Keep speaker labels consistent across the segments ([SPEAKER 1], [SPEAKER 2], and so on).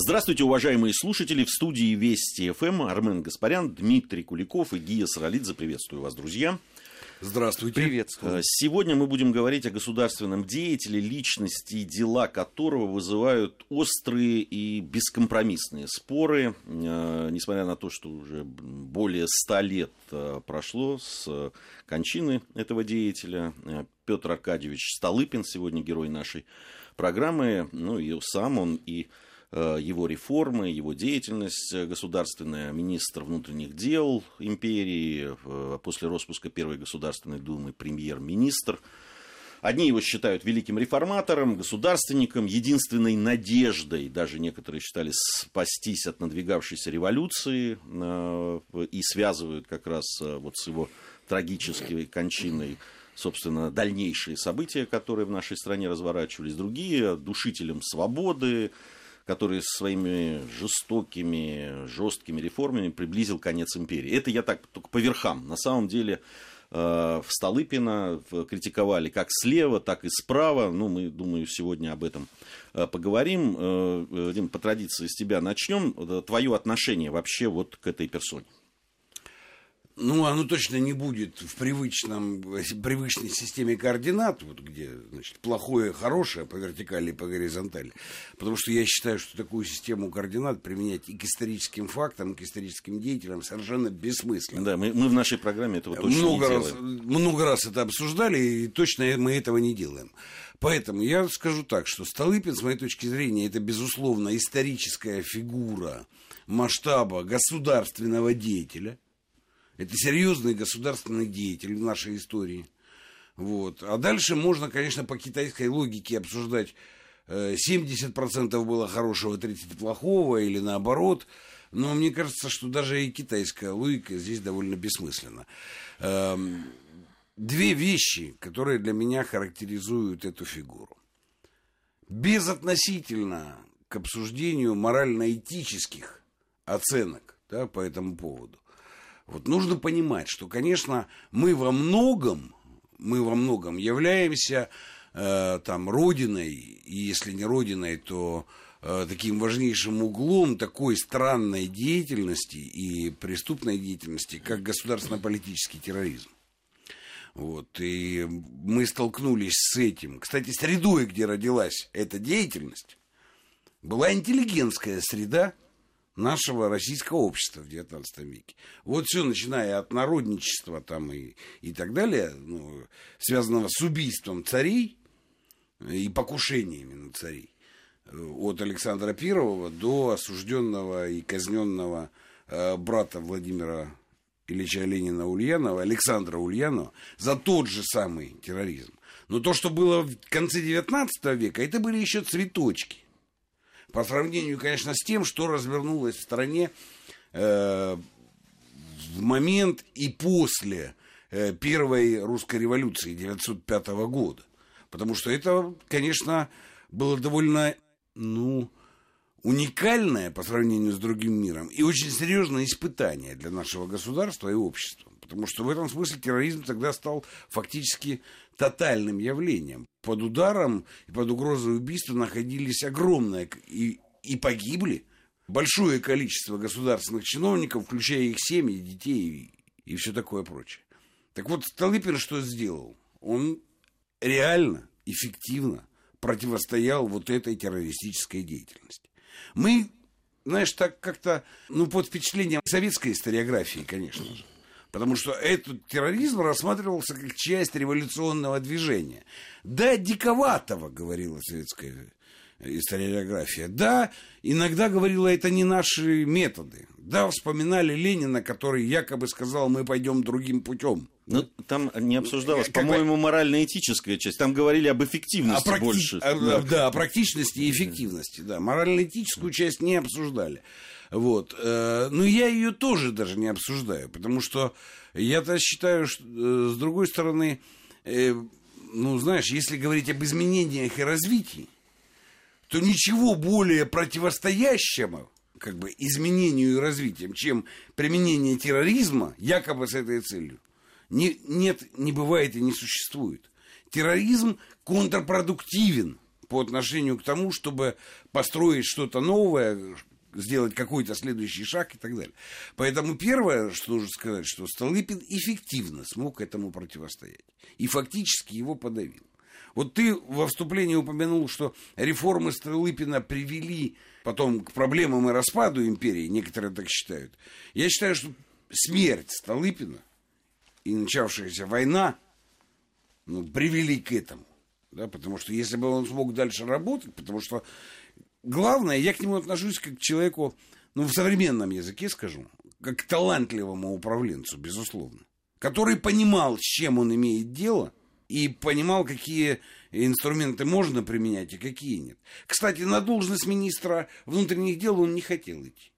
[SPEAKER 1] Здравствуйте, уважаемые слушатели. В студии Вести ФМ Армен Гаспарян, Дмитрий Куликов и Гия Саралидзе. Приветствую вас, друзья.
[SPEAKER 2] Здравствуйте.
[SPEAKER 1] Приветствую. Э, сегодня мы будем говорить о государственном деятеле, личности и дела которого вызывают острые и бескомпромиссные споры. Э, несмотря на то, что уже более ста лет э, прошло с кончины этого деятеля, Петр Аркадьевич Столыпин, сегодня герой нашей программы, ну и сам он и его реформы, его деятельность государственная, министр внутренних дел империи, э, после распуска Первой Государственной Думы премьер-министр. Одни его считают великим реформатором, государственником, единственной надеждой, даже некоторые считали спастись от надвигавшейся революции э, и связывают как раз вот с его трагической кончиной собственно, дальнейшие события, которые в нашей стране разворачивались, другие душителем свободы, который своими жестокими, жесткими реформами приблизил конец империи. Это я так только по верхам. На самом деле э, в Столыпина критиковали как слева, так и справа. Ну, мы, думаю, сегодня об этом э, поговорим. Э, Дим, по традиции с тебя начнем. Твое отношение вообще вот к этой персоне.
[SPEAKER 2] Ну, оно точно не будет в привычном, привычной системе координат, вот где, значит, плохое, хорошее по вертикали и по горизонтали. Потому что я считаю, что такую систему координат применять и к историческим фактам, и к историческим деятелям совершенно бессмысленно.
[SPEAKER 1] Да, мы, мы в нашей программе этого точно
[SPEAKER 2] много
[SPEAKER 1] не
[SPEAKER 2] раз,
[SPEAKER 1] делаем.
[SPEAKER 2] Много раз это обсуждали, и точно мы этого не делаем. Поэтому я скажу так, что Столыпин, с моей точки зрения, это, безусловно, историческая фигура масштаба государственного деятеля – это серьезный государственный деятель в нашей истории. Вот. А дальше можно, конечно, по китайской логике обсуждать 70% э, было хорошего, 30% плохого или наоборот. Но мне кажется, что даже и китайская логика здесь довольно бессмысленна. Эм, две вещи, которые для меня характеризуют эту фигуру. Безотносительно к обсуждению морально-этических оценок да, по этому поводу. Вот нужно понимать, что, конечно, мы во многом, мы во многом являемся э, там родиной, и если не родиной, то э, таким важнейшим углом такой странной деятельности и преступной деятельности, как государственно-политический терроризм. Вот, и мы столкнулись с этим. Кстати, средой, где родилась эта деятельность, была интеллигентская среда, нашего российского общества в XIX веке. Вот все, начиная от народничества там и, и так далее, ну, связанного с убийством царей и покушениями на царей, от Александра Первого до осужденного и казненного э, брата Владимира Ильича Ленина Ульянова, Александра Ульянова, за тот же самый терроризм. Но то, что было в конце XIX века, это были еще цветочки по сравнению, конечно, с тем, что развернулось в стране э, в момент и после э, первой русской революции 1905 года. Потому что это, конечно, было довольно, ну, уникальное по сравнению с другим миром и очень серьезное испытание для нашего государства и общества. Потому что в этом смысле терроризм тогда стал фактически тотальным явлением. Под ударом и под угрозой убийства находились огромное и, и погибли большое количество государственных чиновников, включая их семьи, детей и, и все такое прочее. Так вот, Столыпин что сделал? Он реально, эффективно противостоял вот этой террористической деятельности. Мы, знаешь, так как-то, ну, под впечатлением советской историографии, конечно же, Потому что этот терроризм рассматривался как часть революционного движения. Да, диковатого, говорила советская историография. Да, иногда говорила, это не наши методы. Да, вспоминали Ленина, который якобы сказал, мы пойдем другим путем.
[SPEAKER 1] Ну, там не обсуждалась, по-моему, морально-этическая часть. Там говорили об эффективности
[SPEAKER 2] о практи...
[SPEAKER 1] больше.
[SPEAKER 2] О, да. да, о практичности и эффективности. Да, морально-этическую часть не обсуждали. Вот. Э, но я ее тоже даже не обсуждаю, потому что я-то считаю, что, э, с другой стороны, э, ну, знаешь, если говорить об изменениях и развитии, то ничего более противостоящего как бы изменению и развитию, чем применение терроризма, якобы с этой целью, не, нет, не бывает и не существует. Терроризм контрпродуктивен по отношению к тому, чтобы построить что-то новое, сделать какой-то следующий шаг и так далее. Поэтому первое, что нужно сказать, что Столыпин эффективно смог этому противостоять. И фактически его подавил. Вот ты во вступлении упомянул, что реформы Столыпина привели потом к проблемам и распаду империи, некоторые так считают. Я считаю, что смерть Столыпина и начавшаяся война ну, привели к этому. Да, потому что если бы он смог дальше работать, потому что главное, я к нему отношусь как к человеку, ну, в современном языке скажу, как к талантливому управленцу, безусловно, который понимал, с чем он имеет дело, и понимал, какие инструменты можно применять и какие нет. Кстати, на должность министра внутренних дел он не хотел идти.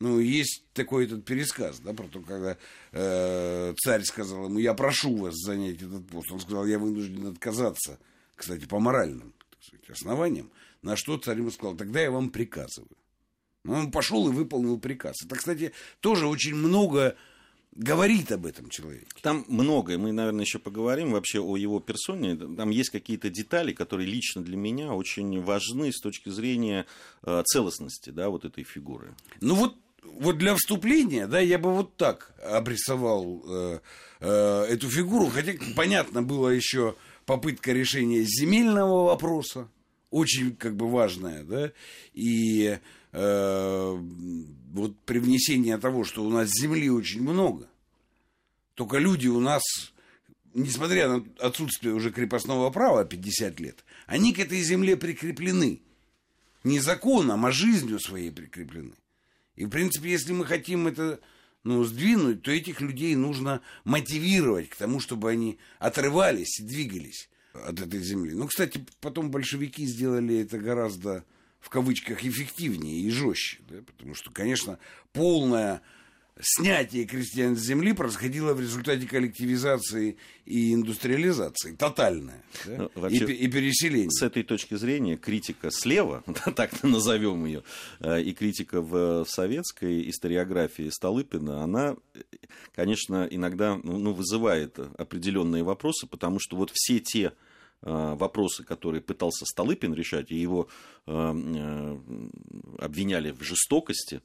[SPEAKER 2] Ну, есть такой этот пересказ, да, про то, когда э, царь сказал ему, я прошу вас занять этот пост. Он сказал, я вынужден отказаться, кстати, по моральным сказать, основаниям. На что царь ему сказал, тогда я вам приказываю. Ну, он пошел и выполнил приказ. Это, кстати, тоже очень много говорит об этом человеке.
[SPEAKER 1] Там многое, мы, наверное, еще поговорим вообще о его персоне. Там есть какие-то детали, которые лично для меня очень важны с точки зрения э, целостности да, вот этой фигуры.
[SPEAKER 2] Ну вот вот для вступления, да, я бы вот так обрисовал э, э, эту фигуру, хотя понятно было еще попытка решения земельного вопроса, очень как бы важная, да, и э, вот привнесение того, что у нас земли очень много, только люди у нас, несмотря на отсутствие уже крепостного права 50 лет, они к этой земле прикреплены. Не законом, а жизнью своей прикреплены. И, в принципе, если мы хотим это ну, сдвинуть, то этих людей нужно мотивировать к тому, чтобы они отрывались и двигались от этой земли. Ну, кстати, потом большевики сделали это гораздо, в кавычках, эффективнее и жестче. Да? Потому что, конечно, полная снятие крестьян с земли происходило в результате коллективизации и индустриализации, тотальное, да? ну, и, и переселение.
[SPEAKER 1] С этой точки зрения критика слева, так назовем ее, э, и критика в советской историографии Столыпина, она, конечно, иногда ну, ну, вызывает определенные вопросы, потому что вот все те э, вопросы, которые пытался Столыпин решать, и его э, обвиняли в жестокости,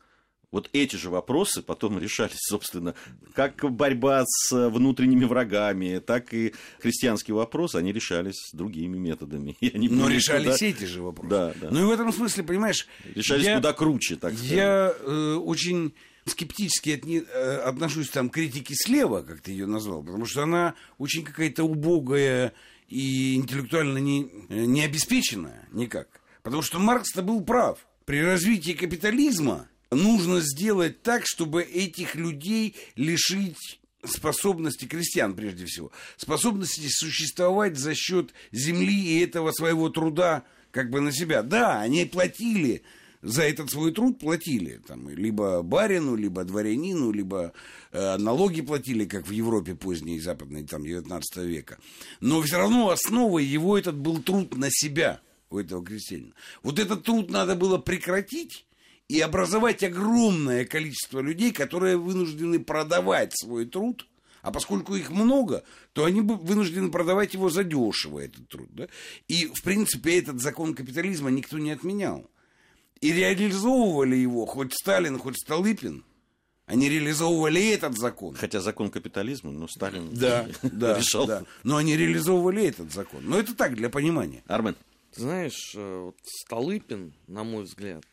[SPEAKER 1] вот эти же вопросы потом решались, собственно, как борьба с внутренними врагами, так и христианские вопросы, они решались другими методами.
[SPEAKER 2] Они Но решались куда... эти же вопросы.
[SPEAKER 1] Да, да.
[SPEAKER 2] Ну и в этом смысле, понимаешь...
[SPEAKER 1] Решались я, куда круче, так
[SPEAKER 2] сказать. Я э, очень скептически отне, э, отношусь там, к критике слева, как ты ее назвал, потому что она очень какая-то убогая и интеллектуально не, не обеспеченная никак. Потому что Маркс-то был прав. При развитии капитализма нужно сделать так, чтобы этих людей лишить способности крестьян, прежде всего, способности существовать за счет земли и этого своего труда как бы на себя. Да, они платили за этот свой труд платили там, либо барину, либо дворянину, либо э, налоги платили, как в Европе поздней западной, там, 19 века. Но все равно основой его этот был труд на себя у этого крестьянина. Вот этот труд надо было прекратить, и образовать огромное количество людей, которые вынуждены продавать свой труд, а поскольку их много, то они вынуждены продавать его задешево, этот труд. Да? И, в принципе, этот закон капитализма никто не отменял. И реализовывали его хоть Сталин, хоть Столыпин, они реализовывали этот закон.
[SPEAKER 1] Хотя закон капитализма, но Сталин
[SPEAKER 2] да, да, решал. Да. Но они реализовывали этот закон. Но это так, для понимания.
[SPEAKER 1] Армен.
[SPEAKER 3] Ты знаешь, э, вот Столыпин, на мой взгляд,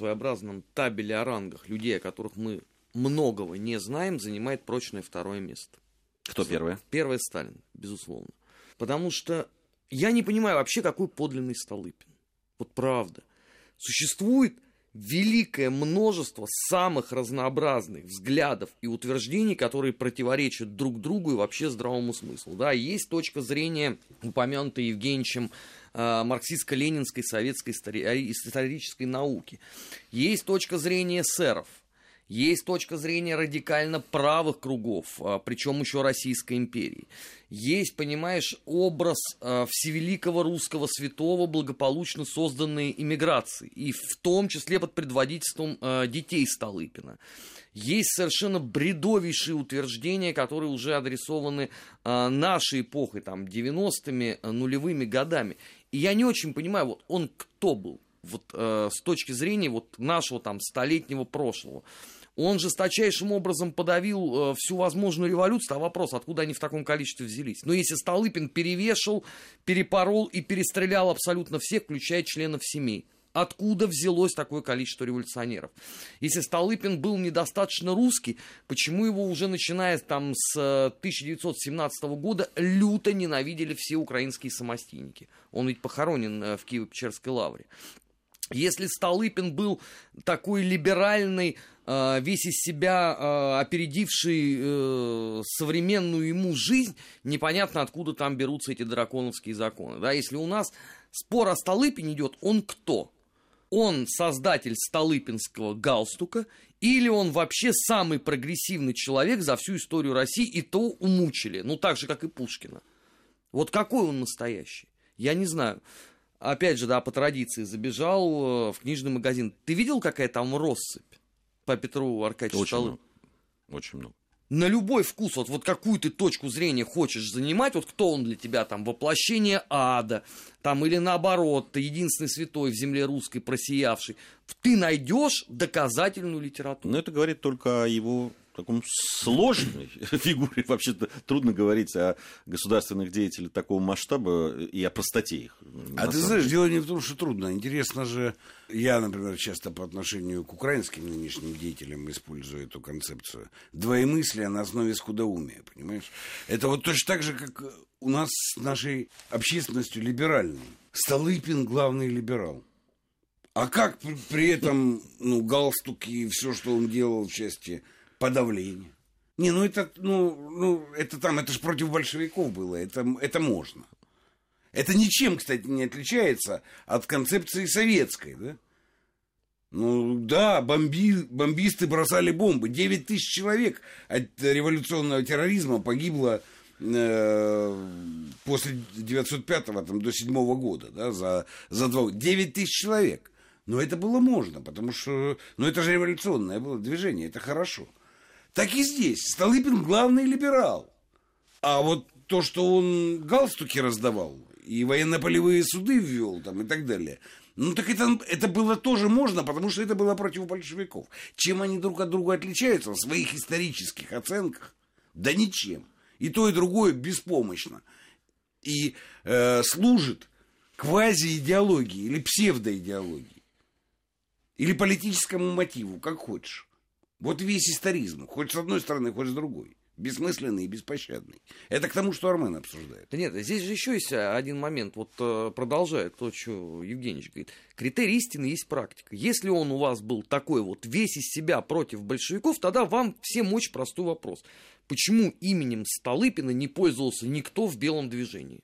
[SPEAKER 3] своеобразном табеле о рангах людей, о которых мы многого не знаем, занимает прочное второе место.
[SPEAKER 1] Кто первое?
[SPEAKER 3] Первое Сталин, безусловно. Потому что я не понимаю вообще, какой подлинный Столыпин. Вот правда. Существует великое множество самых разнообразных взглядов и утверждений, которые противоречат друг другу и вообще здравому смыслу. Да, есть точка зрения, упомянутая Евгеньевичем, марксистско-ленинской советской истори- исторической науки. Есть точка зрения эсеров, есть точка зрения радикально правых кругов, а, причем еще Российской империи. Есть, понимаешь, образ всевеликого русского святого, благополучно созданной иммиграции, и в том числе под предводительством детей Столыпина. Есть совершенно бредовейшие утверждения, которые уже адресованы нашей эпохой, там, 90-ми, нулевыми годами. И я не очень понимаю, вот он кто был, вот э, с точки зрения вот нашего там столетнего прошлого. Он жесточайшим образом подавил э, всю возможную революцию, а вопрос, откуда они в таком количестве взялись. Но если Столыпин перевешал, перепорол и перестрелял абсолютно всех, включая членов семей, откуда взялось такое количество революционеров. Если Столыпин был недостаточно русский, почему его уже начиная там с 1917 года люто ненавидели все украинские самостийники? Он ведь похоронен э, в Киево-Печерской лавре. Если Столыпин был такой либеральный, э, весь из себя э, опередивший современную ему жизнь, непонятно, откуда там берутся эти драконовские законы. Да? Если у нас спор о Столыпине идет, он кто? Он создатель Столыпинского галстука, или он вообще самый прогрессивный человек за всю историю России, и то умучили, ну так же, как и Пушкина. Вот какой он настоящий? Я не знаю. Опять же, да, по традиции забежал э, в книжный магазин. Ты видел, какая там россыпь по Петру Аркадьевичу
[SPEAKER 1] Очень много. Очень много
[SPEAKER 3] на любой вкус, вот, вот какую ты точку зрения хочешь занимать, вот кто он для тебя, там, воплощение ада, там, или наоборот, ты единственный святой в земле русской просиявший, ты найдешь доказательную литературу.
[SPEAKER 1] Но это говорит только о его таком сложной фигуре. Вообще-то трудно говорить о государственных деятелях такого масштаба и о простоте их.
[SPEAKER 2] А ты знаешь, дело не в том, что трудно. Интересно же, я, например, часто по отношению к украинским нынешним деятелям использую эту концепцию. Двоемыслие на основе скудоумия, понимаешь? Это вот точно так же, как у нас с нашей общественностью либеральной. Столыпин главный либерал. А как при, при этом ну, галстук и все, что он делал в части подавление. Не, ну это, ну, ну, это там, это же против большевиков было, это, это можно. Это ничем, кстати, не отличается от концепции советской, да? Ну да, бомби, бомбисты бросали бомбы. 9 тысяч человек от революционного терроризма погибло э, после 905-го там, до 7 года, да, за, за два 9 тысяч человек. Но это было можно, потому что, ну это же революционное было движение, это хорошо. Так и здесь. Столыпин главный либерал. А вот то, что он галстуки раздавал и военно-полевые суды ввел там и так далее, ну так это, это было тоже можно, потому что это было против большевиков. Чем они друг от друга отличаются в своих исторических оценках? Да ничем. И то, и другое беспомощно. И э, служит квази-идеологии или псевдоидеологии. Или политическому мотиву, как хочешь. Вот весь историзм, хоть с одной стороны, хоть с другой. Бессмысленный и беспощадный. Это к тому, что Армен обсуждает.
[SPEAKER 3] Да нет, здесь же еще есть один момент. Вот э, продолжает то, что Евгений говорит. Критерий истины есть практика. Если он у вас был такой вот весь из себя против большевиков, тогда вам всем очень простой вопрос. Почему именем Столыпина не пользовался никто в белом движении?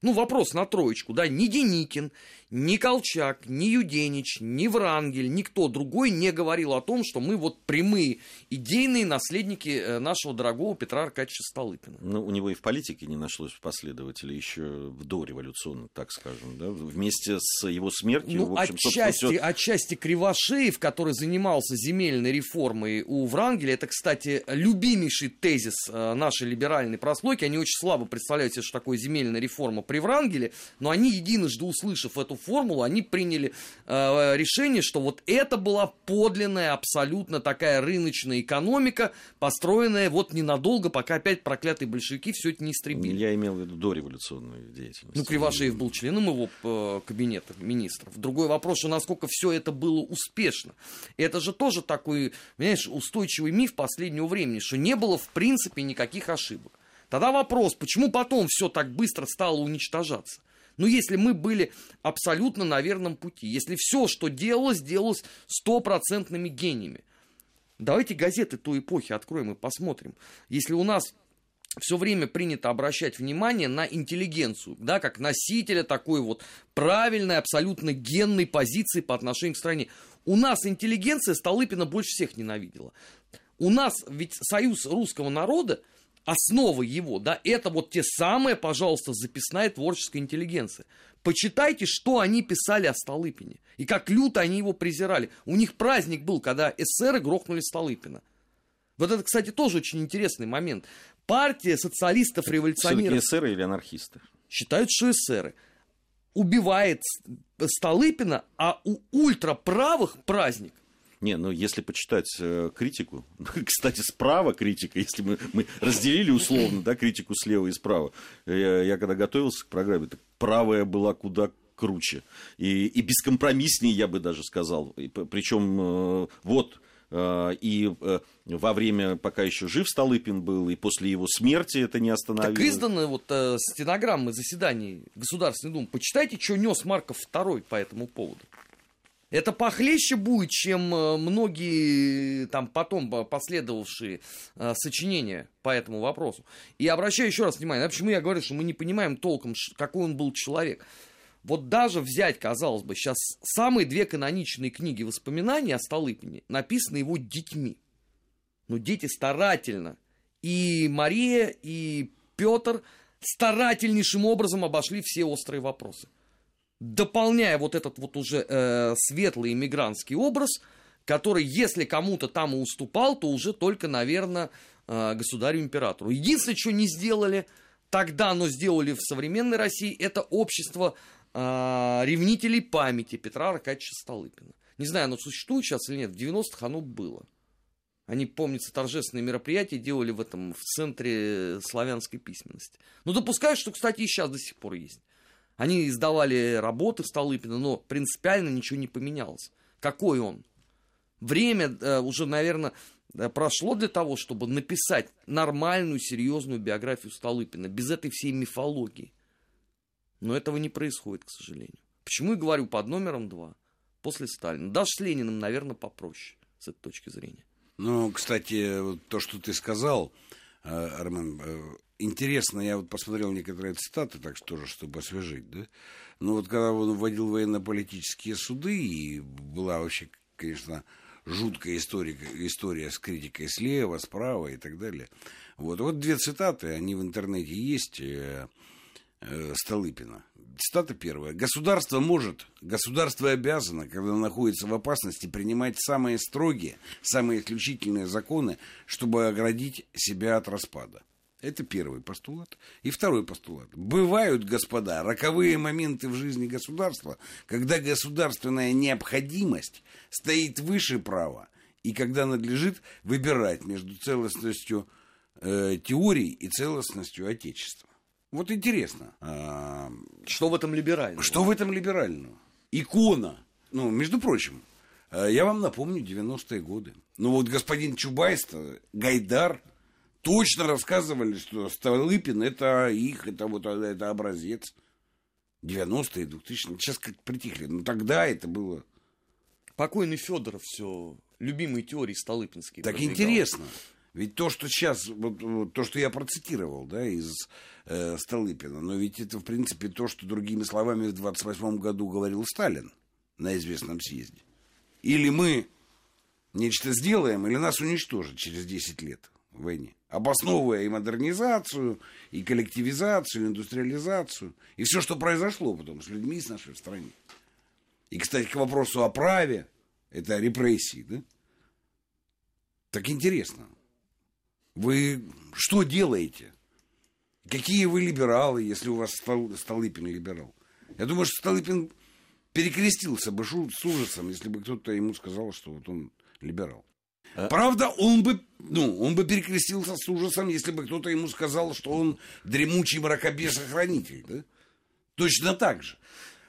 [SPEAKER 3] Ну, вопрос на троечку, да, ни Деникин, ни Колчак, ни Юденич, ни Врангель, никто другой не говорил о том, что мы вот прямые идейные наследники э, нашего дорогого Петра Аркадьевича Столыпина.
[SPEAKER 1] Ну, у него и в политике не нашлось последователей еще в дореволюционно, так скажем, да, вместе с его смертью.
[SPEAKER 3] Ну, в общем, отчасти, все... отчасти Кривошеев, который занимался земельной реформой у Врангеля, это, кстати, любимейший тезис э, нашей либеральной прослойки, они очень слабо представляют себе, что такое земельная реформа при Врангеле, но они, единожды услышав эту формулу, они приняли э, решение, что вот это была подлинная, абсолютно такая рыночная экономика, построенная вот ненадолго, пока опять проклятые большевики все это не истребили.
[SPEAKER 1] Я имел в виду дореволюционную деятельность.
[SPEAKER 3] Ну, Кривошеев был членом его э, кабинета министров. Другой вопрос, что насколько все это было успешно. Это же тоже такой, понимаешь, устойчивый миф последнего времени, что не было в принципе никаких ошибок. Тогда вопрос, почему потом все так быстро стало уничтожаться? Ну, если мы были абсолютно на верном пути, если все, что делалось, делалось стопроцентными гениями. Давайте газеты той эпохи откроем и посмотрим. Если у нас все время принято обращать внимание на интеллигенцию, да, как носителя такой вот правильной, абсолютно генной позиции по отношению к стране. У нас интеллигенция Столыпина больше всех ненавидела. У нас ведь союз русского народа, основа его, да, это вот те самые, пожалуйста, записная творческая интеллигенция. Почитайте, что они писали о Столыпине, и как люто они его презирали. У них праздник был, когда эсеры грохнули Столыпина. Вот это, кстати, тоже очень интересный момент. Партия социалистов-революционеров...
[SPEAKER 1] эсеры или анархисты?
[SPEAKER 3] Считают, что эсеры. убивает Столыпина, а у ультраправых праздник.
[SPEAKER 1] Не, ну если почитать э, критику, кстати, справа критика, если мы, мы разделили условно, да, критику слева и справа, я, я когда готовился к программе, так правая была куда круче и, и бескомпромисснее, я бы даже сказал. Причем э, вот э, и э, во время, пока еще жив Столыпин был, и после его смерти это не остановилось.
[SPEAKER 3] Так изданы вот э, стенограммы заседаний Государственной Думы. Почитайте, что нес Марков II по этому поводу. Это похлеще будет, чем э, многие там потом последовавшие э, сочинения по этому вопросу. И обращаю еще раз внимание, почему я говорю, что мы не понимаем толком, какой он был человек. Вот даже взять, казалось бы, сейчас самые две каноничные книги воспоминаний о Столыпине написаны его детьми. Но дети старательно. И Мария, и Петр старательнейшим образом обошли все острые вопросы дополняя вот этот вот уже э, светлый иммигрантский образ, который, если кому-то там и уступал, то уже только, наверное, э, государю-императору. Единственное, что не сделали тогда, но сделали в современной России, это общество э, ревнителей памяти Петра Аркадьевича Столыпина. Не знаю, оно существует сейчас или нет, в 90-х оно было. Они, помнится, торжественные мероприятия делали в этом, в центре славянской письменности. Ну, допускаю, что, кстати, и сейчас до сих пор есть. Они издавали работы Столыпина, но принципиально ничего не поменялось. Какой он? Время э, уже, наверное, э, прошло для того, чтобы написать нормальную, серьезную биографию Столыпина, без этой всей мифологии. Но этого не происходит, к сожалению. Почему я говорю под номером два после Сталина? Даже с Лениным, наверное, попроще с этой точки зрения.
[SPEAKER 2] Ну, кстати, то, что ты сказал, э, Армен, интересно, я вот посмотрел некоторые цитаты, так что тоже, чтобы освежить, да. Но вот когда он вводил военно-политические суды, и была вообще, конечно, жуткая история, история с критикой слева, справа и так далее. Вот, вот две цитаты, они в интернете есть, э, э, Столыпина. Цитата первая. «Государство может, государство обязано, когда находится в опасности, принимать самые строгие, самые исключительные законы, чтобы оградить себя от распада. Это первый постулат. И второй постулат. Бывают, господа, роковые моменты в жизни государства, когда государственная необходимость стоит выше права, и когда надлежит выбирать между целостностью э, теорий и целостностью Отечества. Вот интересно. А,
[SPEAKER 3] что в этом либерального?
[SPEAKER 2] Что в этом либерального? Икона. Ну, между прочим, э, я вам напомню 90-е годы. Ну вот господин Чубайс, Гайдар, точно рассказывали, что Столыпин это их, это вот это образец. 90-е, 2000-е. Сейчас как притихли. Но тогда это было...
[SPEAKER 3] Покойный Федоров все, любимые теории Столыпинские.
[SPEAKER 2] Так продвигал. интересно. Ведь то, что сейчас, вот, вот, то, что я процитировал, да, из э, Столыпина, но ведь это, в принципе, то, что, другими словами, в 28 году говорил Сталин на известном съезде. Или мы нечто сделаем, или нас уничтожат через 10 лет войне обосновывая и модернизацию, и коллективизацию, и индустриализацию, и все, что произошло потом с людьми с нашей страны. И, кстати, к вопросу о праве, это репрессии, да? Так интересно. Вы что делаете? Какие вы либералы, если у вас Столыпин либерал? Я думаю, что Столыпин перекрестился бы с ужасом, если бы кто-то ему сказал, что вот он либерал. А? Правда, он бы, ну, он бы перекрестился с ужасом, если бы кто-то ему сказал, что он дремучий мракобесохранитель. Да? Точно так же.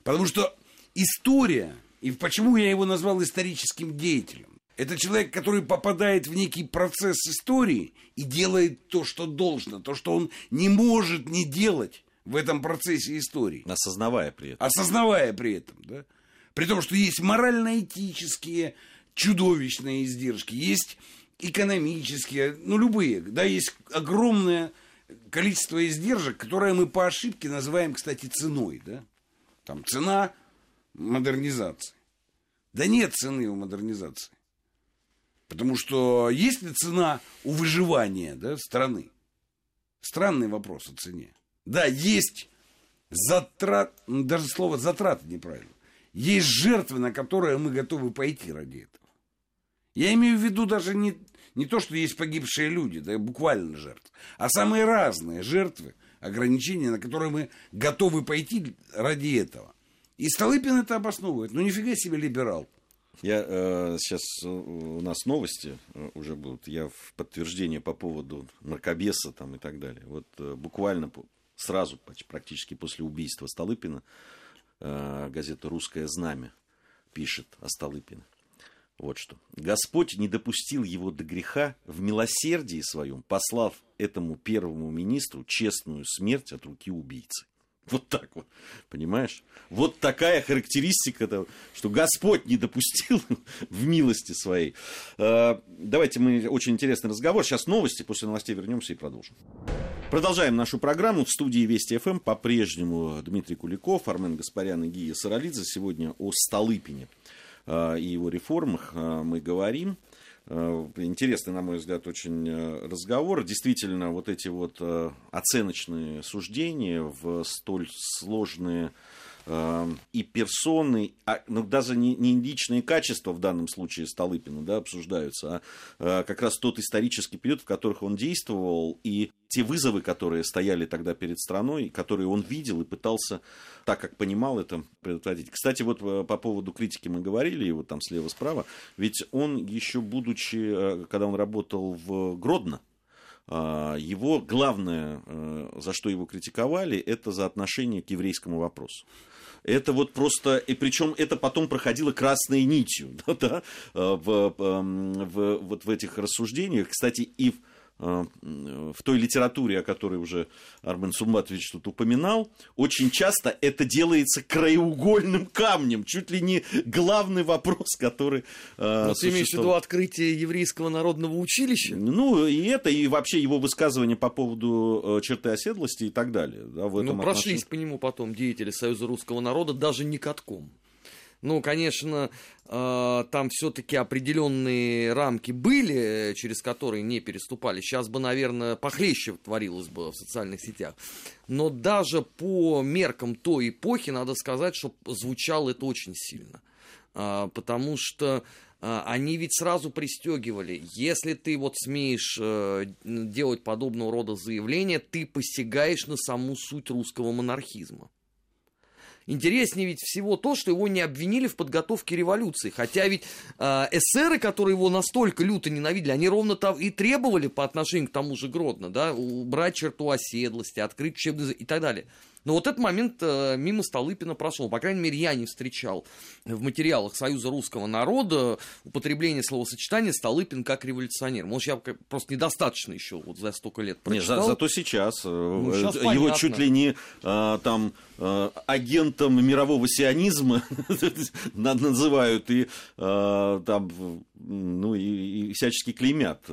[SPEAKER 2] Потому что история, и почему я его назвал историческим деятелем, это человек, который попадает в некий процесс истории и делает то, что должно, то, что он не может не делать в этом процессе истории.
[SPEAKER 1] Осознавая при этом.
[SPEAKER 2] Осознавая при этом, да. При том, что есть морально-этические чудовищные издержки, есть экономические, ну, любые, да, есть огромное количество издержек, которые мы по ошибке называем, кстати, ценой, да. Там цена модернизации. Да нет цены у модернизации. Потому что есть ли цена у выживания да, страны? Странный вопрос о цене. Да, есть затрат, даже слово затраты неправильно. Есть жертвы, на которые мы готовы пойти ради этого. Я имею в виду даже не, не то, что есть погибшие люди, да, буквально жертвы, а самые разные жертвы, ограничения, на которые мы готовы пойти ради этого. И Столыпин это обосновывает. Ну, нифига себе либерал.
[SPEAKER 1] Я э, сейчас э, у нас новости э, уже будут. Я в подтверждение по поводу мракобеса там и так далее. Вот э, буквально по, сразу, практически после убийства Столыпина, э, газета «Русское знамя» пишет о Столыпине. Вот что. Господь не допустил его до греха в милосердии своем, послав этому первому министру честную смерть от руки убийцы. Вот так вот, понимаешь? Вот такая характеристика, того, что Господь не допустил в милости своей. А, давайте мы, очень интересный разговор. Сейчас новости, после новостей вернемся и продолжим. Продолжаем нашу программу. В студии Вести ФМ по-прежнему Дмитрий Куликов, Армен Гаспарян и Гия Саралидзе. Сегодня о Столыпине и его реформах а, мы говорим. Э, интересный, на мой взгляд, очень э, разговор. Действительно, вот эти вот э, оценочные суждения в столь сложные и персоны, а, ну, даже не, не личные качества в данном случае Столыпина да, обсуждаются, а как раз тот исторический период, в которых он действовал, и те вызовы, которые стояли тогда перед страной, которые он видел и пытался, так как понимал это, предотвратить. Кстати, вот э, по поводу критики мы говорили, вот там слева-справа, ведь он еще будучи, э, когда он работал в Гродно, э, его главное, за что его критиковали, это за отношение к еврейскому вопросу. Это вот просто, и причем это потом проходило красной нитью да, да, в, в, вот в этих рассуждениях. Кстати, и в Э, в той литературе, о которой уже Армен Сумбатович тут упоминал, очень часто это делается краеугольным камнем, чуть ли не главный вопрос, который
[SPEAKER 3] э, Но ты имеешь в виду открытие еврейского народного училища?
[SPEAKER 1] Ну, и это, и вообще его высказывания по поводу э, черты оседлости и так далее.
[SPEAKER 3] Да, в этом ну, прошлись отношении. по нему потом деятели Союза русского народа даже не катком. Ну, конечно, э, там все-таки определенные рамки были, через которые не переступали. Сейчас бы, наверное, похлеще творилось бы в социальных сетях. Но даже по меркам той эпохи, надо сказать, что звучало это очень сильно. А, потому что а, они ведь сразу пристегивали. Если ты вот смеешь э, делать подобного рода заявления, ты посягаешь на саму суть русского монархизма. Интереснее ведь всего то, что его не обвинили в подготовке революции. Хотя ведь э, эсеры, которые его настолько люто ненавидели, они ровно там и требовали по отношению к тому же Гродно, да, убрать черту оседлости, открыть учебный и так далее. Но вот этот момент э, мимо Столыпина прошел. По крайней мере, я не встречал в материалах Союза русского народа употребление словосочетания Столыпин как революционер. Может, я просто недостаточно еще вот за столько лет
[SPEAKER 1] прочитал. Нет, за, зато сейчас. Э, ну, сейчас Его понятно. чуть ли не а, там а, агентом мирового сионизма называют и а, там ну и, и всячески клеймят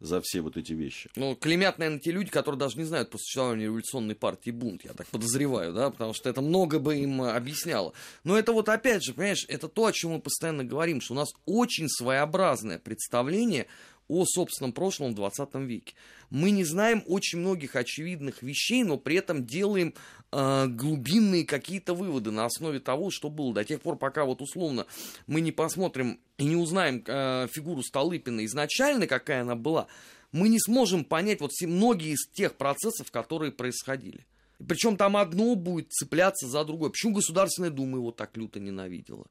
[SPEAKER 1] за все вот эти вещи.
[SPEAKER 3] Ну, клеймят, наверное, те люди, которые даже не знают по существованию революционной партии бунт, я так подозреваю, да, потому что это много бы им объясняло. Но это вот опять же, понимаешь, это то, о чем мы постоянно говорим, что у нас очень своеобразное представление о собственном прошлом в 20 веке. Мы не знаем очень многих очевидных вещей, но при этом делаем э, глубинные какие-то выводы на основе того, что было. До тех пор, пока вот условно мы не посмотрим и не узнаем э, фигуру Столыпина изначально, какая она была, мы не сможем понять вот многие из тех процессов, которые происходили. Причем там одно будет цепляться за другое. Почему Государственная Дума его так люто ненавидела?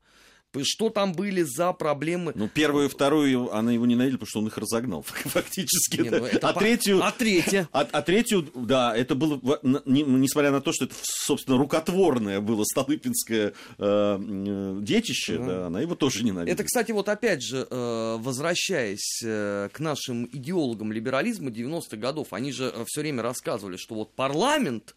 [SPEAKER 3] Что там были за проблемы.
[SPEAKER 1] Ну, первую и вторую она его ненавидела, потому что он их разогнал, фактически. Не, ну, а, по... третью,
[SPEAKER 3] а третья?
[SPEAKER 1] А, а третью, да, это было, не, несмотря на то, что это, собственно, рукотворное было Столыпинское э, детище, mm. да, она его тоже ненавидела.
[SPEAKER 3] Это, кстати, вот опять же, э, возвращаясь э, к нашим идеологам либерализма 90-х годов, они же э, все время рассказывали, что вот парламент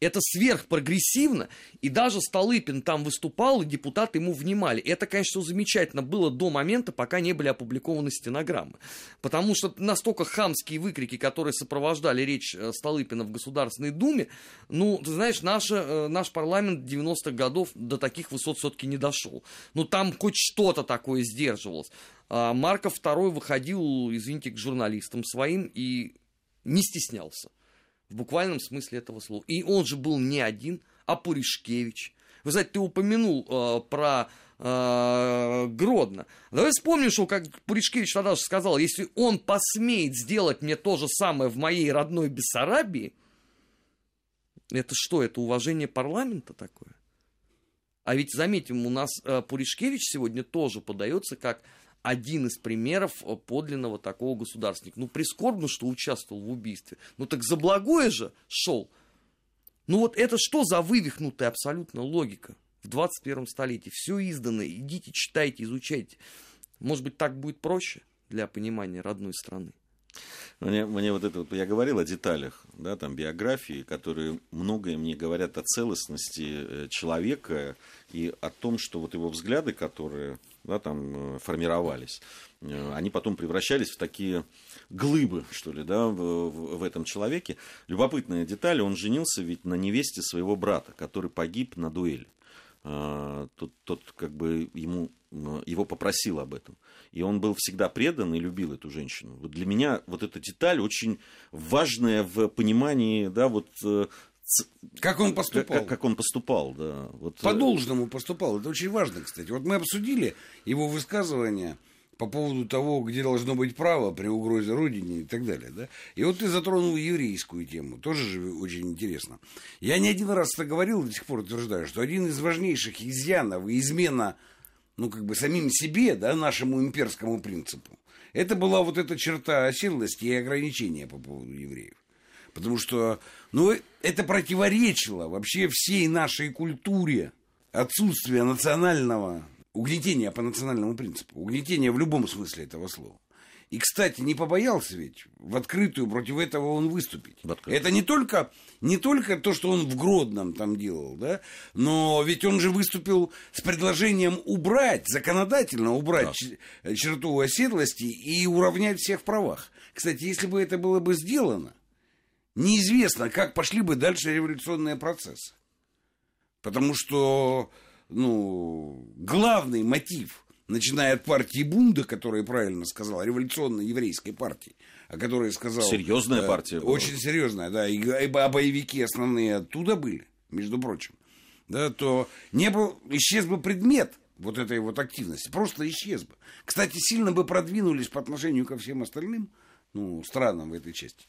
[SPEAKER 3] это сверхпрогрессивно, и даже Столыпин там выступал, и депутаты ему внимали. Это, конечно, замечательно было до момента, пока не были опубликованы стенограммы. Потому что настолько хамские выкрики, которые сопровождали речь э, Столыпина в Государственной Думе, ну, ты знаешь, наша, э, наш парламент 90-х годов до таких высот все-таки не дошел. Ну, там хоть что-то такое сдерживалось. А Марков II выходил, извините, к журналистам своим и не стеснялся в буквальном смысле этого слова. И он же был не один, а Пуришкевич. Вы знаете, ты упомянул э, про э, Гродно. Давай вспомним, что как Пуришкевич тогда же сказал, если он посмеет сделать мне то же самое в моей родной Бессарабии, это что, это уважение парламента такое? А ведь, заметим, у нас э, Пуришкевич сегодня тоже подается как один из примеров э, подлинного такого государственника. Ну, прискорбно, что участвовал в убийстве. Ну, так за благое же шел. Ну, вот это что за вывихнутая абсолютно логика в 21 столетии? Все издано, идите, читайте, изучайте. Может быть, так будет проще для понимания родной страны.
[SPEAKER 1] Мне, мне вот это я говорил о деталях, да, там, биографии, которые многое мне говорят о целостности э, человека и о том, что вот его взгляды, которые, да, там, э, формировались, э, они потом превращались в такие глыбы, что ли, да, в, в этом человеке. Любопытная деталь, он женился ведь на невесте своего брата, который погиб на дуэли. А, тот, тот как бы ему, его попросил об этом. И он был всегда предан и любил эту женщину. Вот для меня вот эта деталь очень важная в понимании, да, вот э,
[SPEAKER 2] как он поступал?
[SPEAKER 1] Как, как он поступал, да.
[SPEAKER 2] Вот... По должному поступал. Это очень важно, кстати. Вот мы обсудили его высказывания по поводу того, где должно быть право при угрозе Родине и так далее. Да? И вот ты затронул еврейскую тему, тоже же очень интересно. Я не один раз это говорил, до сих пор утверждаю, что один из важнейших изъянов и измена, ну, как бы самим себе, да, нашему имперскому принципу, это была вот эта черта оседлости и ограничения по поводу евреев. Потому что, ну, это противоречило вообще всей нашей культуре отсутствие национального угнетение по национальному принципу. Угнетение в любом смысле этого слова. И, кстати, не побоялся ведь в открытую против этого он выступить. Это не только, не только то, что он в Гродном там делал, да, но ведь он же выступил с предложением убрать, законодательно убрать да. черту оседлости и уравнять всех в правах. Кстати, если бы это было бы сделано, неизвестно, как пошли бы дальше революционные процессы. Потому что ну, главный мотив, начиная от партии Бунда, которая правильно сказала, революционной еврейской партии, о которой сказал...
[SPEAKER 1] Серьезная
[SPEAKER 2] э,
[SPEAKER 1] партия. Была.
[SPEAKER 2] Очень серьезная, да. И, а боевики основные оттуда были, между прочим. Да, то не был, исчез бы предмет вот этой вот активности, просто исчез бы. Кстати, сильно бы продвинулись по отношению ко всем остальным ну, странам в этой части.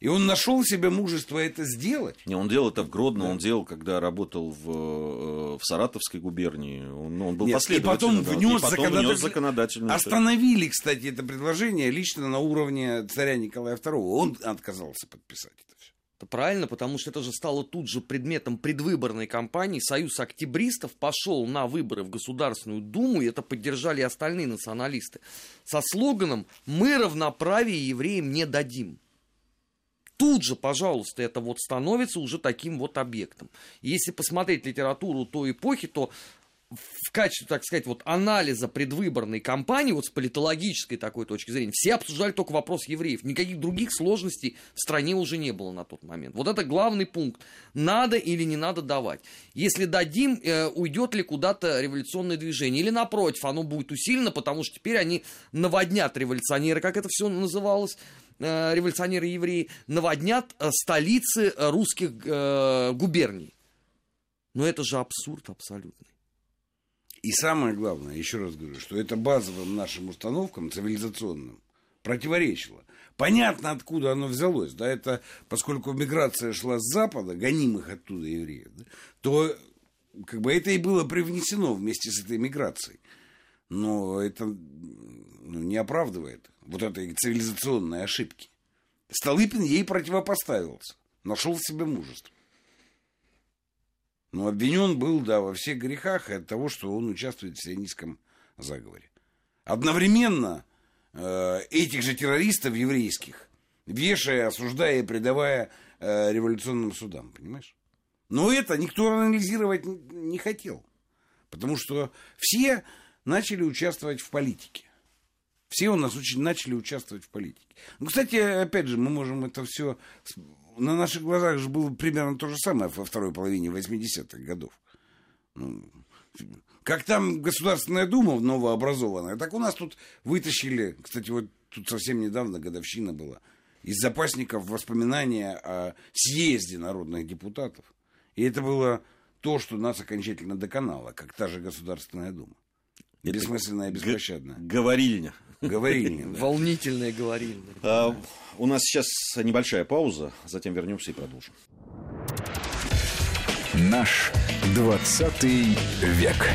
[SPEAKER 2] И он нашел себе мужество это сделать.
[SPEAKER 1] Не, он делал это в Гродно, да. он делал, когда работал в, э, в Саратовской губернии. Он, он был Нет, последовательным.
[SPEAKER 2] И потом внес, да, и потом законодатель... внес законодательную... Остановили, кстати, это предложение лично на уровне царя Николая II. Он отказался подписать это все.
[SPEAKER 3] Это правильно, потому что это же стало тут же предметом предвыборной кампании. Союз октябристов пошел на выборы в Государственную Думу, и это поддержали остальные националисты. Со слоганом «Мы равноправие евреям не дадим» тут же, пожалуйста, это вот становится уже таким вот объектом. Если посмотреть литературу той эпохи, то в качестве, так сказать, вот анализа предвыборной кампании, вот с политологической такой точки зрения, все обсуждали только вопрос евреев. Никаких других сложностей в стране уже не было на тот момент. Вот это главный пункт. Надо или не надо давать. Если дадим, э, уйдет ли куда-то революционное движение? Или напротив, оно будет усилено, потому что теперь они наводнят революционеры, как это все называлось, революционеры-евреи наводнят э, столицы э, русских губерний. Но это же абсурд абсолютный.
[SPEAKER 2] И самое главное, еще раз говорю, что это базовым нашим установкам цивилизационным противоречило. Понятно, откуда оно взялось. Да, это, поскольку миграция шла с Запада, гонимых оттуда евреев, да, то как бы это и было привнесено вместе с этой миграцией. Но это ну, не оправдывает вот этой цивилизационной ошибки. Столыпин ей противопоставился, нашел в себе мужество. Но обвинен был, да, во всех грехах и от того, что он участвует в сионистском заговоре. Одновременно э, этих же террористов еврейских, вешая, осуждая и предавая э, революционным судам, понимаешь? Но это никто анализировать не хотел. Потому что все начали участвовать в политике. Все у нас очень начали участвовать в политике. Ну, кстати, опять же, мы можем это все... На наших глазах же было примерно то же самое во второй половине 80-х годов. Ну, как там Государственная Дума новообразованная, так у нас тут вытащили, кстати, вот тут совсем недавно годовщина была, из запасников воспоминания о съезде народных депутатов. И это было то, что нас окончательно доконало, как та же Государственная Дума. Бессмысленная, беспощадная.
[SPEAKER 1] Говорильня.
[SPEAKER 2] Говорильня.
[SPEAKER 3] Да. Волнительная говорильня.
[SPEAKER 1] А, у нас сейчас небольшая пауза, затем вернемся и продолжим.
[SPEAKER 4] Наш 20 век.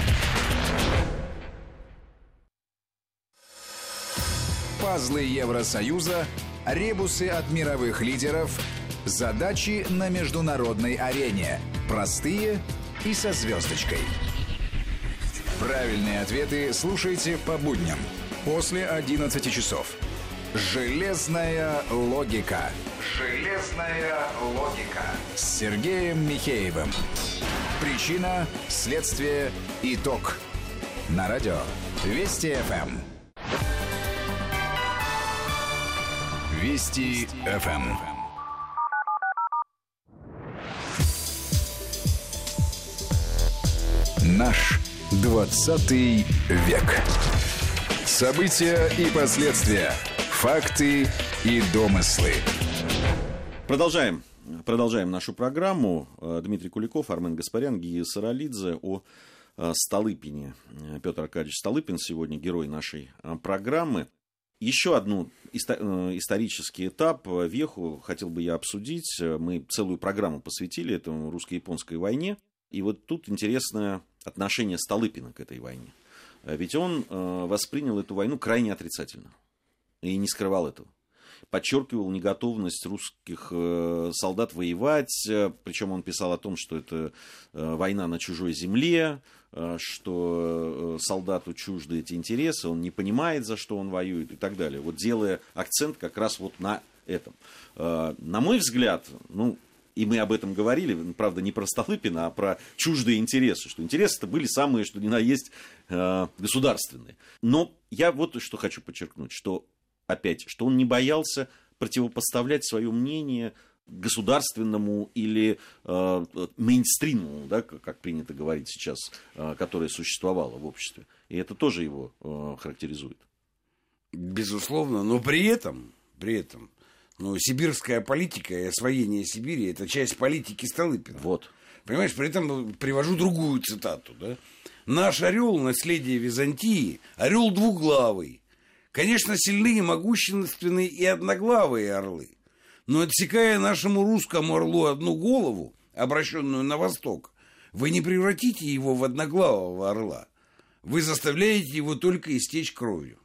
[SPEAKER 4] Пазлы Евросоюза, ребусы от мировых лидеров, задачи на международной арене. Простые и со звездочкой. Правильные ответы слушайте по будням после 11 часов. Железная логика. Железная логика. С Сергеем Михеевым. Причина, следствие, итог. На радио Вести ФМ. Вести ФМ. Наш 20 век. События и последствия. Факты и домыслы.
[SPEAKER 1] Продолжаем. Продолжаем нашу программу. Э, Дмитрий Куликов, Армен Гаспарян, Гия Саралидзе о э, Столыпине. Э, Петр Аркадьевич Столыпин сегодня герой нашей программы. Еще одну исторический этап Веху хотел бы я обсудить. Мы целую программу посвятили этому русско-японской войне. И вот тут интересное отношение Столыпина к этой войне. Ведь он воспринял эту войну крайне отрицательно. И не скрывал этого подчеркивал неготовность русских э, солдат воевать, э, причем он писал о том, что это э, война на чужой земле, что солдату чужды эти интересы, он не понимает, за что он воюет и так далее. Вот делая акцент как раз вот на этом. На мой взгляд, ну, и мы об этом говорили, правда, не про Столыпина, а про чуждые интересы, что интересы-то были самые, что ни на есть, государственные. Но я вот что хочу подчеркнуть, что опять, что он не боялся противопоставлять свое мнение государственному или э, мейнстриму, да, как принято говорить сейчас, э, которое существовало в обществе. И это тоже его э, характеризует.
[SPEAKER 2] Безусловно, но при этом, при этом, ну, сибирская политика и освоение Сибири – это часть политики Столыпина.
[SPEAKER 1] Вот.
[SPEAKER 2] Понимаешь, при этом привожу другую цитату, да? Наш орел, наследие Византии, орел двуглавый, Конечно, сильные, могущественные и одноглавые орлы. Но отсекая нашему русскому орлу одну голову, обращенную на восток, вы не превратите его в одноглавого орла. Вы заставляете его только истечь кровью.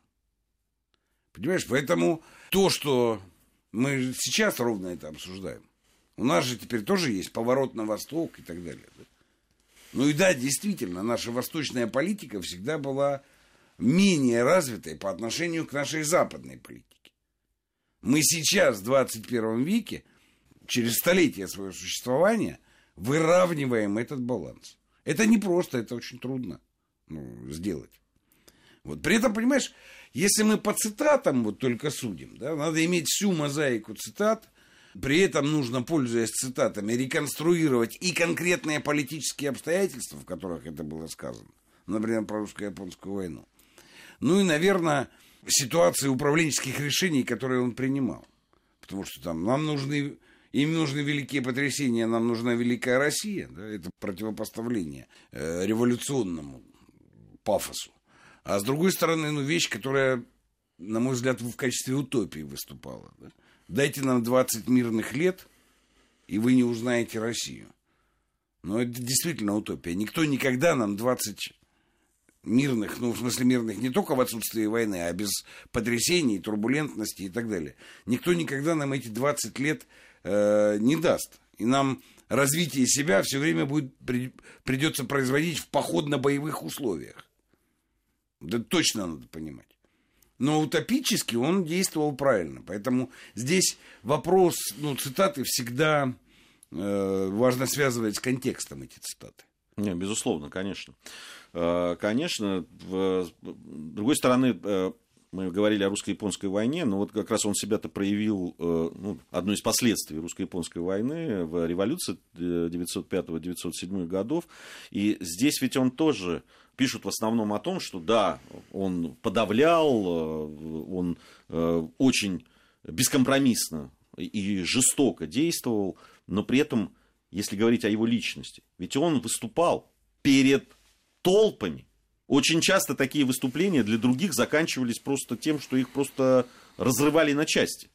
[SPEAKER 2] Понимаешь, поэтому то, что мы сейчас ровно это обсуждаем, у нас же теперь тоже есть поворот на восток и так далее. Ну и да, действительно, наша восточная политика всегда была менее развитой по отношению к нашей западной политике. Мы сейчас, в 21 веке, через столетия своего существования, выравниваем этот баланс. Это не просто, это очень трудно ну, сделать. Вот. При этом, понимаешь, если мы по цитатам вот только судим, да, надо иметь всю мозаику цитат, при этом нужно, пользуясь цитатами, реконструировать и конкретные политические обстоятельства, в которых это было сказано. Например, про русско-японскую войну. Ну и, наверное, ситуации управленческих решений, которые он принимал. Потому что там нам нужны, им нужны великие потрясения, нам нужна великая Россия. Да? Это противопоставление э, революционному пафосу. А с другой стороны, ну, вещь, которая, на мой взгляд, в качестве утопии выступала. Да? Дайте нам 20 мирных лет, и вы не узнаете Россию. Но это действительно утопия. Никто никогда нам 20 мирных, ну, в смысле мирных не только в отсутствии войны, а без потрясений, турбулентности и так далее. Никто никогда нам эти 20 лет э, не даст. И нам развитие себя все время будет, при, придется производить в походно-боевых условиях. Да точно надо понимать. Но утопически он действовал правильно. Поэтому здесь вопрос, ну, цитаты всегда э, важно связывать с контекстом эти цитаты.
[SPEAKER 1] Не, безусловно, конечно. Э, конечно, с другой стороны, э, мы говорили о русско-японской войне, но вот как раз он себя-то проявил, э, ну, одно из последствий русско-японской войны в революции 905-907 годов. И здесь ведь он тоже пишут в основном о том, что да, он подавлял, он очень бескомпромиссно и жестоко действовал, но при этом, если говорить о его личности, ведь он выступал перед толпами. Очень часто такие выступления для других заканчивались просто тем, что их просто разрывали на части.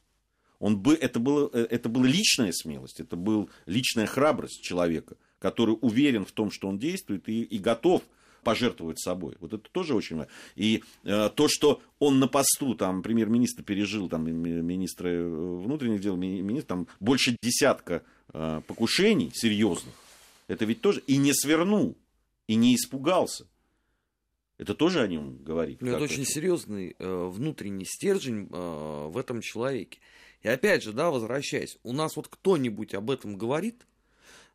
[SPEAKER 1] Он бы, это, было, э, это была личная смелость, это была личная храбрость человека, который уверен в том, что он действует и, и готов пожертвовать собой. Вот это тоже очень важно. И э, то, что он на посту, там, премьер-министр пережил, там, министра э, внутренних дел, министр, там, больше десятка э, покушений серьезных, это ведь тоже, и не свернул, и не испугался. Это тоже о нем говорит.
[SPEAKER 3] Ну, это очень это? серьезный э, внутренний стержень э, в этом человеке. И опять же, да, возвращаясь, у нас вот кто-нибудь об этом говорит?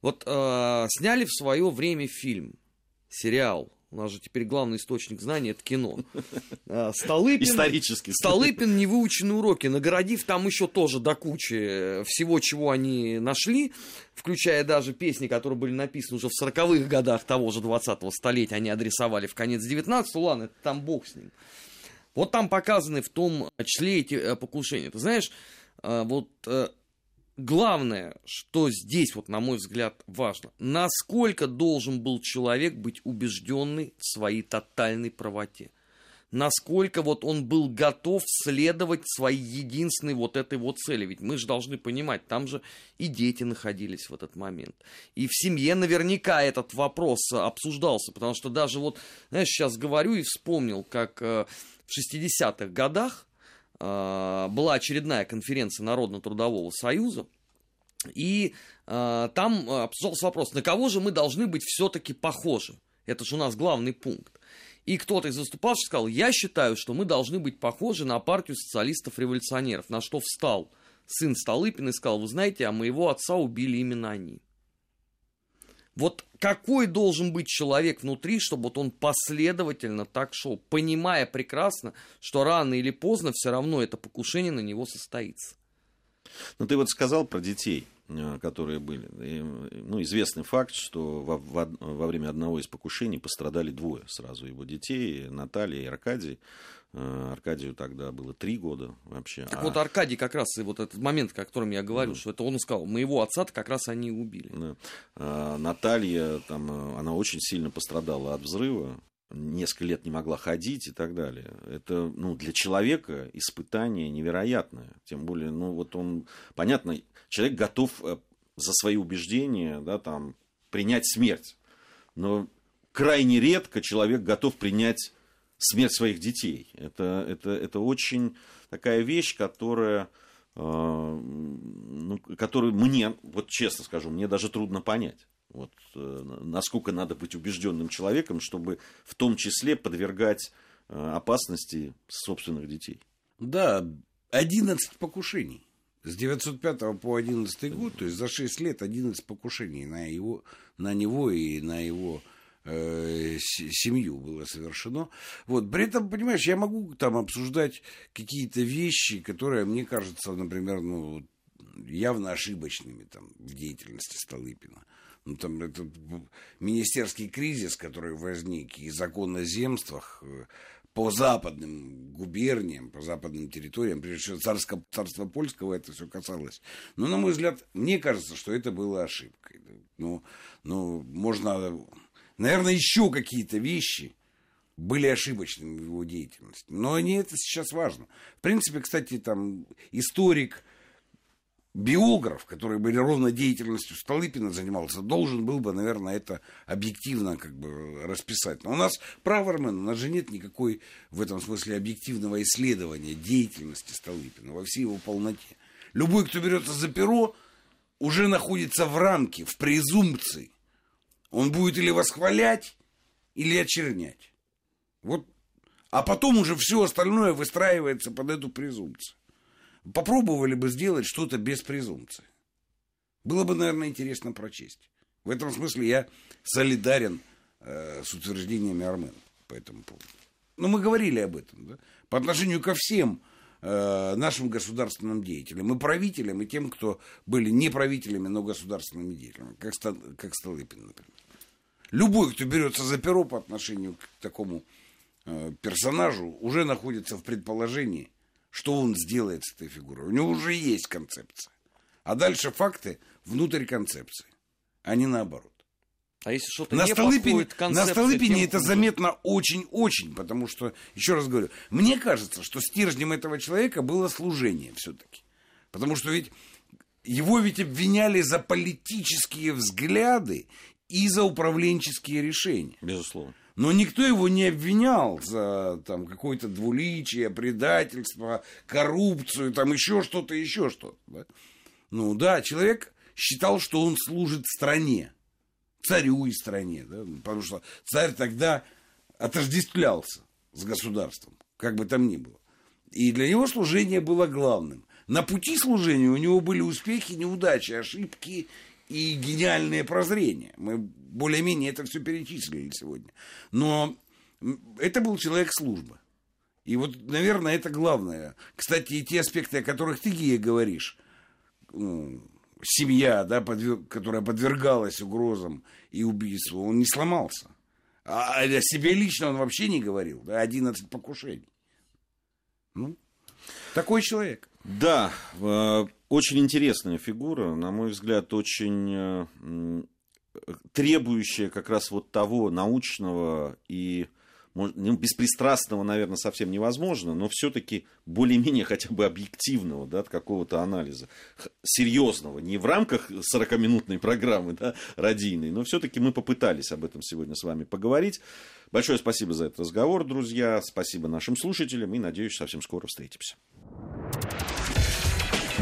[SPEAKER 3] Вот э, сняли в свое время фильм, сериал у нас же теперь главный источник знаний это кино.
[SPEAKER 1] А, Столыпин, Исторически.
[SPEAKER 3] Столыпин невыученные уроки, наградив там еще тоже до кучи э, всего, чего они нашли, включая даже песни, которые были написаны уже в 40-х годах того же 20-го столетия, они адресовали в конец 19-го, ладно, это там бог с ним. Вот там показаны в том числе эти э, покушения. Ты знаешь, э, вот главное, что здесь, вот, на мой взгляд, важно, насколько должен был человек быть убежденный в своей тотальной правоте. Насколько вот он был готов следовать своей единственной вот этой вот цели. Ведь мы же должны понимать, там же и дети находились в этот момент. И в семье наверняка этот вопрос обсуждался, потому что даже вот, знаешь, сейчас говорю и вспомнил, как э, в 60-х годах была очередная конференция Народно-трудового союза, и э, там обсуждался вопрос, на кого же мы должны быть все-таки похожи. Это же у нас главный пункт. И кто-то из выступавших сказал, я считаю, что мы должны быть похожи на партию социалистов-революционеров. На что встал сын Столыпин и сказал, вы знаете, а моего отца убили именно они. Вот какой должен быть человек внутри, чтобы вот он последовательно так шел, понимая прекрасно, что рано или поздно все равно это покушение на него состоится.
[SPEAKER 1] Ну, ты вот сказал про детей, э, которые были. И, ну, известный факт, что во, во, во время одного из покушений пострадали двое сразу его детей, Наталья и Аркадий. Э, Аркадию тогда было три года вообще.
[SPEAKER 3] Так а... вот Аркадий как раз, и вот этот момент, о котором я говорю, да. что это он сказал, моего отца как раз они убили. Да.
[SPEAKER 1] А, Наталья, там, э, она очень сильно пострадала от взрыва, несколько лет не могла ходить и так далее. Это ну, для человека испытание невероятное. Тем более, ну вот он, понятно, человек готов э, за свои убеждения да, там, принять смерть. Но крайне редко человек готов принять смерть своих детей. Это, это, это очень такая вещь, которая, э, ну, которую мне, вот честно скажу, мне даже трудно понять. Вот, э, насколько надо быть убежденным человеком, чтобы в том числе подвергать э, опасности собственных детей.
[SPEAKER 2] Да, 11 покушений. С 905 по 11 год, то есть за 6 лет 11 покушений на, его, на него и на его э, семью было совершено. Вот. При этом, понимаешь, я могу там обсуждать какие-то вещи, которые мне кажутся, например, ну, явно ошибочными там, в деятельности Столыпина ну, там, этот министерский кризис, который возник, и закон о земствах э, по западным губерниям, по западным территориям, прежде всего царского, царства польского это все касалось. Но, на мой взгляд, мне кажется, что это было ошибкой. Ну, ну можно, наверное, еще какие-то вещи были ошибочными в его деятельности. Но не это сейчас важно. В принципе, кстати, там историк биограф, который бы ровно деятельностью Столыпина занимался, должен был бы, наверное, это объективно как бы расписать. Но у нас правормен, у нас же нет никакой в этом смысле объективного исследования деятельности Столыпина во всей его полноте. Любой, кто берется за перо, уже находится в рамке, в презумпции. Он будет или восхвалять, или очернять. Вот. А потом уже все остальное выстраивается под эту презумпцию попробовали бы сделать что-то без презумпции. Было бы, наверное, интересно прочесть. В этом смысле я солидарен э, с утверждениями Армена по этому поводу. Но мы говорили об этом. Да? По отношению ко всем э, нашим государственным деятелям, и правителям, и тем, кто были не правителями, но государственными деятелями, как, как Столыпин, например. Любой, кто берется за перо по отношению к такому э, персонажу, уже находится в предположении, что он сделает с этой фигурой. У него уже есть концепция. А дальше факты внутрь концепции, а не наоборот.
[SPEAKER 3] А если что-то
[SPEAKER 2] на не Столыпине, на Столыпине это заметно очень-очень, потому что, еще раз говорю, мне кажется, что стержнем этого человека было служение все-таки. Потому что ведь его ведь обвиняли за политические взгляды и за управленческие решения.
[SPEAKER 1] Безусловно.
[SPEAKER 2] Но никто его не обвинял за там, какое-то двуличие, предательство, коррупцию, там еще что-то, еще что-то. Да? Ну да, человек считал, что он служит стране, царю и стране, да? потому что царь тогда отождествлялся с государством, как бы там ни было. И для него служение было главным. На пути служения у него были успехи, неудачи, ошибки и гениальные прозрения. Мы более-менее это все перечислили сегодня. Но это был человек службы. И вот, наверное, это главное. Кстати, и те аспекты, о которых ты, Гия, говоришь, ну, семья, да, подвер... которая подвергалась угрозам и убийству, он не сломался. А о себе лично он вообще не говорил. Да, 11 покушений. Ну, такой человек.
[SPEAKER 1] Да, э, очень интересная фигура, на мой взгляд, очень э, требующая как раз вот того научного и ну, беспристрастного, наверное, совсем невозможно, но все-таки более-менее хотя бы объективного, да, какого-то анализа, серьезного, не в рамках 40-минутной программы, да, радийной, но все-таки мы попытались об этом сегодня с вами поговорить. Большое спасибо за этот разговор, друзья, спасибо нашим слушателям и, надеюсь, совсем скоро встретимся.